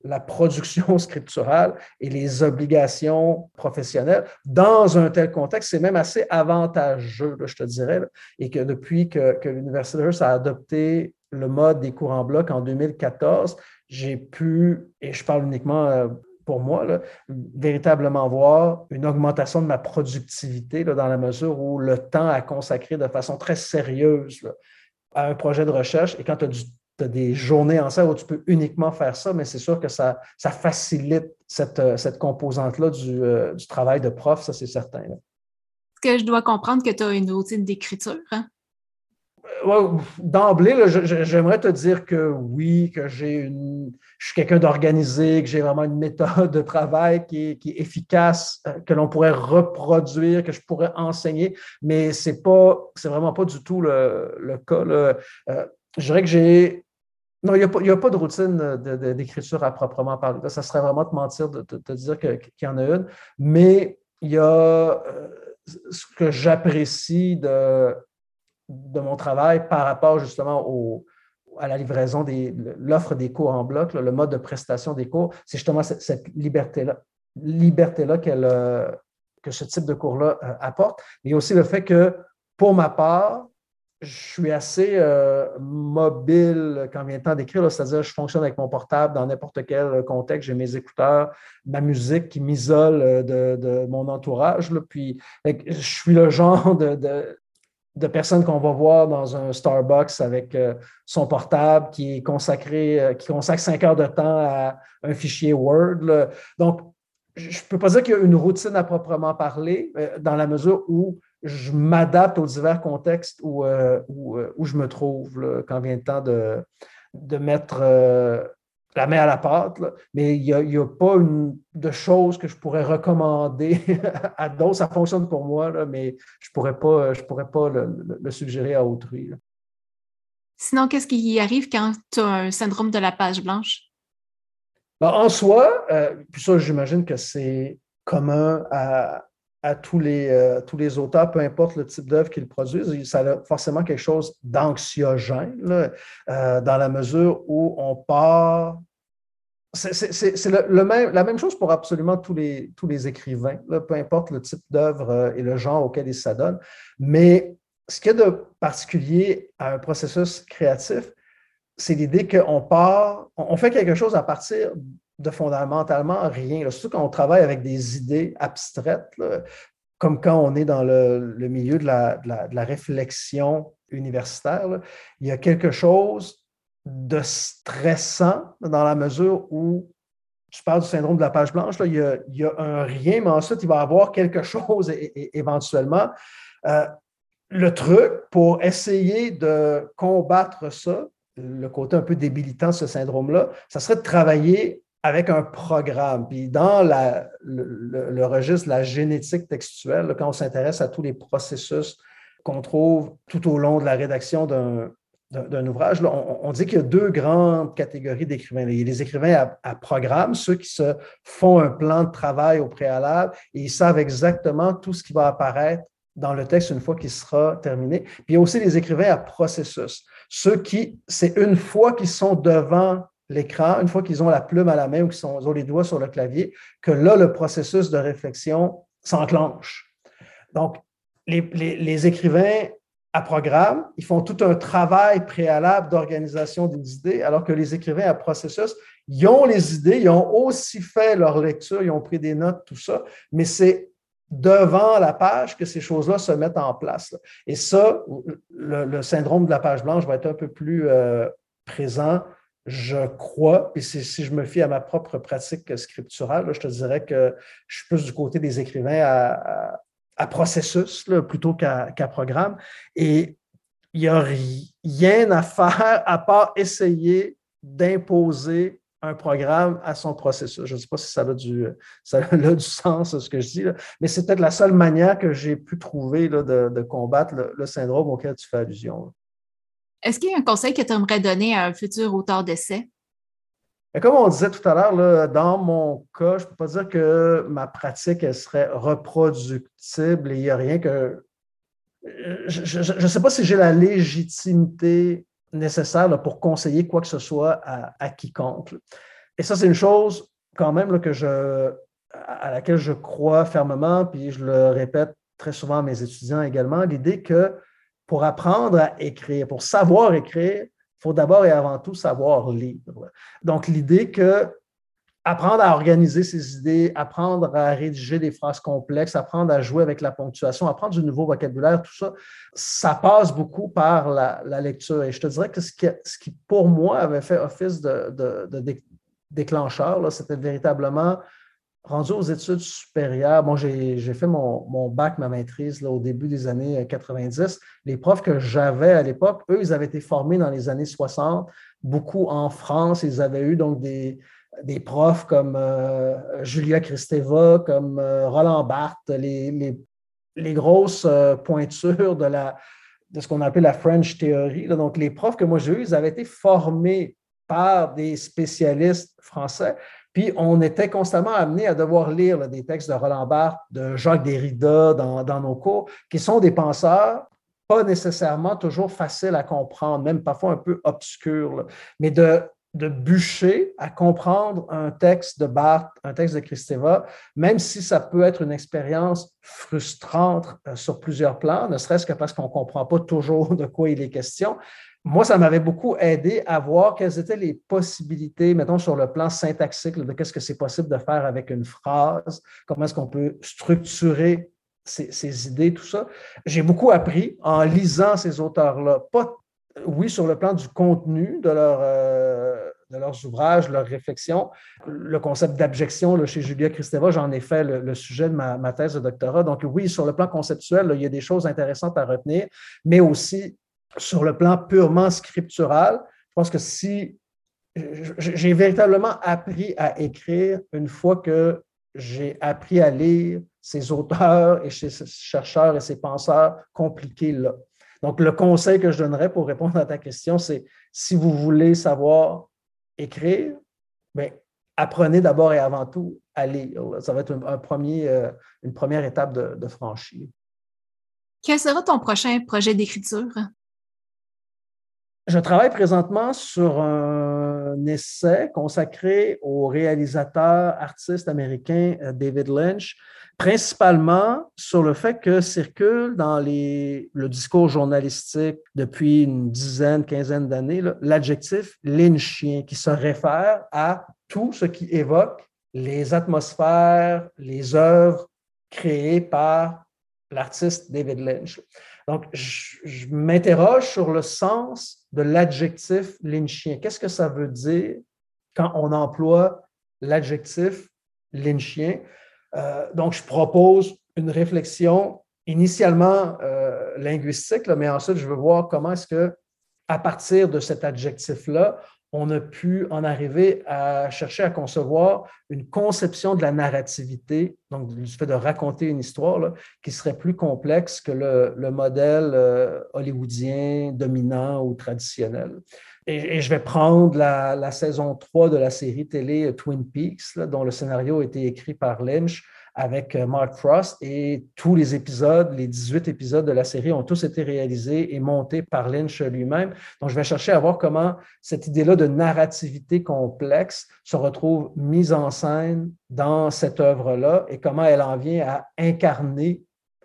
la production scripturale et les obligations professionnelles dans un tel contexte. C'est même assez avantageux, je te dirais, et que depuis que, que l'Université a adopté le mode des cours en bloc en 2014, j'ai pu, et je parle uniquement euh, pour moi, véritablement voir une augmentation de ma productivité dans la mesure où le temps à consacrer de façon très sérieuse à un projet de recherche, et quand tu as, des journées en salle où tu peux uniquement faire ça, mais c'est sûr que ça, facilite cette, euh, composante-là du, euh, du, travail de prof, ça c'est certain. Est-ce que je dois comprendre que tu as une routine d'écriture? Hein? D'emblée, j'aimerais te dire que oui, que j'ai une, je suis quelqu'un d'organisé, que j'ai vraiment une méthode de travail qui est, efficace, euh, que l'on pourrait reproduire, que je pourrais enseigner, mais c'est pas, c'est vraiment pas du tout le, cas. Euh, je dirais que j'ai non, il n'y a, pas de routine d'écriture à proprement parler. ça serait vraiment te mentir de te dire qu'il y en a une. Mais il y a euh, ce que j'apprécie de, de mon travail par rapport justement au, à la livraison de l'offre des cours en bloc, le mode de prestation des cours, c'est justement cette, liberté-là liberté -là euh, que ce type de cours-là euh, apporte. Mais aussi le fait que, pour ma part, je suis assez euh, mobile quand vient le temps d'écrire, c'est-à-dire je fonctionne avec mon portable dans n'importe quel contexte, j'ai mes écouteurs, ma musique qui m'isole de, mon entourage. puis je suis le genre de, de personnes qu'on va voir dans un Starbucks avec euh, son portable qui est consacré, euh, qui consacre cinq heures de temps à un fichier Word. Donc, je ne peux pas dire qu'il y a une routine à proprement parler, euh, dans la mesure où je m'adapte aux divers contextes où, où, je me trouve quand vient le temps de, de mettre la main à la pâte, mais il n'y a, pas une, de choses que je pourrais recommander à d'autres. Ça fonctionne pour moi, mais je ne pourrais pas, je pourrais pas le, suggérer à autrui. Sinon, qu'est-ce qui arrive quand tu as un syndrome de la page blanche? Ben, en soi, euh, puis ça, j'imagine que c'est commun à, tous, les, euh, tous les auteurs, peu importe le type d'œuvre qu'ils produisent. Ça a forcément quelque chose d'anxiogène, euh, dans la mesure où on part. C'est le, même, la même chose pour absolument tous les, tous les écrivains, peu importe le type d'œuvre euh, et le genre auquel ils s'adonnent. Mais ce qu'il y a de particulier à un processus créatif, c'est l'idée qu'on part, on fait quelque chose à partir de fondamentalement rien. Surtout quand on travaille avec des idées abstraites, comme quand on est dans le, milieu de la, réflexion universitaire, il y a quelque chose de stressant dans la mesure où tu parles du syndrome de la page blanche, il, y a, un rien, mais ensuite, il va y avoir quelque chose éventuellement. Euh, le truc pour essayer de combattre ça, le côté un peu débilitant de ce syndrome-là, ça serait de travailler avec un programme. Puis dans le, registre de la génétique textuelle, quand on s'intéresse à tous les processus qu'on trouve tout au long de la rédaction d'un ouvrage, on, dit qu'il y a deux grandes catégories d'écrivains. Il y a les écrivains à, programme, ceux qui se font un plan de travail au préalable et ils savent exactement tout ce qui va apparaître dans le texte une fois qu'il sera terminé. Puis il y a aussi les écrivains à processus, ceux qui, c'est une fois qu'ils sont devant l'écran, une fois qu'ils ont la plume à la main ou qu'ils ont les doigts sur le clavier, que là, le processus de réflexion s'enclenche. Donc, les, écrivains à programme, ils font tout un travail préalable d'organisation des idées, alors que les écrivains à processus, ils ont les idées, ils ont aussi fait leur lecture, ils ont pris des notes, tout ça, mais c'est devant la page que ces choses-là se mettent en place. Et ça, le, syndrome de la page blanche va être un peu plus euh, présent je crois, puis si je me fie à ma propre pratique scripturale, je te dirais que je suis plus du côté des écrivains à, processus plutôt qu'à programme. Et il n'y a rien à faire à part essayer d'imposer un programme à son processus. Je ne sais pas si ça a du, ça a du sens, ce que je dis, mais c'est peut-être la seule manière que j'ai pu trouver de, combattre le, syndrome auquel tu fais allusion. Est-ce qu'il y a un conseil que tu aimerais donner à un futur auteur d'essai? Comme on disait tout à l'heure, dans mon cas, je ne peux pas dire que ma pratique serait reproductible et il n'y a rien que. Je ne sais pas si j'ai la légitimité nécessaire pour conseiller quoi que ce soit à, quiconque. Et ça, c'est une chose quand même que je, à laquelle je crois fermement, puis je le répète très souvent à mes étudiants également, l'idée que pour apprendre à écrire, pour savoir écrire, il faut d'abord et avant tout savoir lire. Donc, l'idée que apprendre à organiser ses idées, apprendre à rédiger des phrases complexes, apprendre à jouer avec la ponctuation, apprendre du nouveau vocabulaire, tout ça, ça passe beaucoup par la, lecture. Et je te dirais que ce qui, pour moi, avait fait office de, déclencheur, c'était véritablement rendu aux études supérieures, bon, j'ai fait mon, bac, ma maîtrise là, au début des années 90. Les profs que j'avais à l'époque, eux, ils avaient été formés dans les années 60, beaucoup en France. Ils avaient eu donc des, des profs comme euh, Julia Kristeva, comme euh, Roland Barthes, les, les, grosses euh, pointures de, la, de ce qu'on appelle la French Theory. Donc, les profs que moi j'ai eus, ils avaient été formés par des spécialistes français. Puis on était constamment amené à devoir lire des textes de Roland Barthes, de Jacques Derrida dans, nos cours, qui sont des penseurs pas nécessairement toujours faciles à comprendre, même parfois un peu obscurs, mais de, de bûcher à comprendre un texte de Barthes, un texte de Kristeva, même si ça peut être une expérience frustrante euh, sur plusieurs plans, ne serait-ce que parce qu'on ne comprend pas toujours de quoi il est question, moi, ça m'avait beaucoup aidé à voir quelles étaient les possibilités, mettons, sur le plan syntaxique, de qu'est-ce que c'est possible de faire avec une phrase, comment est-ce qu'on peut structurer ces, idées, tout ça. J'ai beaucoup appris en lisant ces auteurs-là. Pas, oui, sur le plan du contenu de, leur, euh, de leurs ouvrages, leurs réflexions. Le concept d'abjection, chez Julia Kristeva, j'en ai fait le, sujet de ma, ma, thèse de doctorat. Donc, oui, sur le plan conceptuel, il y a des choses intéressantes à retenir, mais aussi sur le plan purement scriptural, je pense que si j'ai véritablement appris à écrire une fois que j'ai appris à lire ces auteurs et ces chercheurs et ces penseurs compliqués-là. Donc, le conseil que je donnerais pour répondre à ta question, c'est si vous voulez savoir écrire, bien, apprenez d'abord et avant tout à lire. Ça va être un, premier, euh, une première étape de, de franchir. Quel sera ton prochain projet d'écriture? Je travaille présentement sur un essai consacré au réalisateur artiste américain euh, David Lynch, principalement sur le fait que circule dans le discours journalistique depuis une dizaine, quinzaine d'années l'adjectif lynchien qui se réfère à tout ce qui évoque les atmosphères, les œuvres créées par l'artiste David Lynch. Donc, je, m'interroge sur le sens de l'adjectif lynchien. Qu'est-ce que ça veut dire quand on emploie l'adjectif lynchien? Euh, donc, je propose une réflexion initialement euh, linguistique, mais ensuite, je veux voir comment est-ce que, à partir de cet adjectif-là, on a pu en arriver à chercher à concevoir une conception de la narrativité, donc du fait de raconter une histoire qui serait plus complexe que le, modèle euh, hollywoodien dominant ou traditionnel. Et, je vais prendre la, saison 3 de la série télé Twin Peaks, dont le scénario a été écrit par Lynch, avec euh, Mark Frost et tous les épisodes, les 18 épisodes de la série ont tous été réalisés et montés par Lynch lui-même. Donc, je vais chercher à voir comment cette idée-là de narrativité complexe se retrouve mise en scène dans cette œuvre-là et comment elle en vient à incarner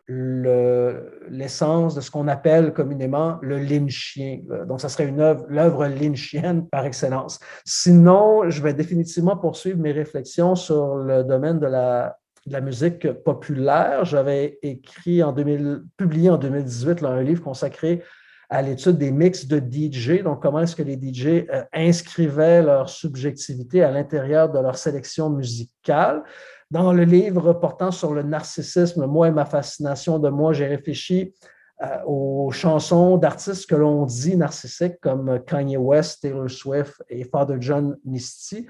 l'essence de ce qu'on appelle communément le lynchien. Donc, ça serait une œuvre, l'œuvre lynchienne par excellence. Sinon, je vais définitivement poursuivre mes réflexions sur le domaine de la de la musique populaire. J'avais écrit en 2000, publié en 2018 un livre consacré à l'étude des mix de DJ, donc comment est-ce que les DJ euh, inscrivaient leur subjectivité à l'intérieur de leur sélection musicale. Dans le livre portant sur le narcissisme, moi et ma fascination de moi, j'ai réfléchi euh, aux chansons d'artistes que l'on dit narcissiques comme Kanye West, Taylor Swift et Father John Misty.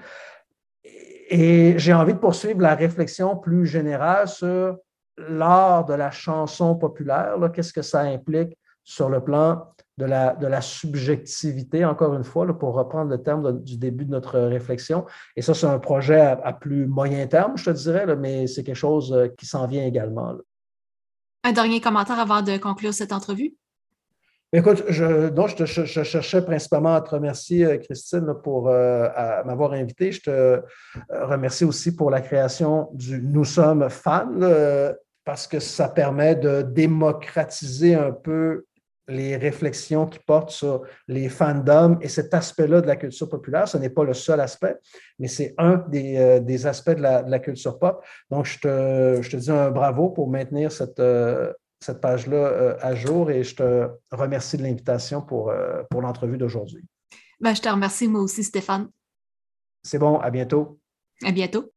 Et j'ai envie de poursuivre la réflexion plus générale sur l'art de la chanson populaire. Qu'est-ce que ça implique sur le plan de la, de la subjectivité, encore une fois, pour reprendre le terme du début de notre réflexion. Et ça, c'est un projet à, plus moyen terme, je te dirais, mais c'est quelque chose euh, qui s'en vient également. Un dernier commentaire avant de conclure cette entrevue? Écoute, je, je, cherchais principalement à te remercier, euh, Christine, pour euh, m'avoir invité. Je te euh, remercie aussi pour la création du Nous sommes fans, parce que ça permet de démocratiser un peu les réflexions qui portent sur les fandoms et cet aspect-là de la culture populaire. Ce n'est pas le seul aspect, mais c'est un des, aspects de la, culture pop. Donc, je te dis un bravo pour maintenir cette, cette page-là euh, à jour et je te remercie de l'invitation pour, euh, pour l'entrevue d'aujourd'hui. Ben, je te remercie moi aussi, Stéphane. C'est bon, à bientôt. À bientôt.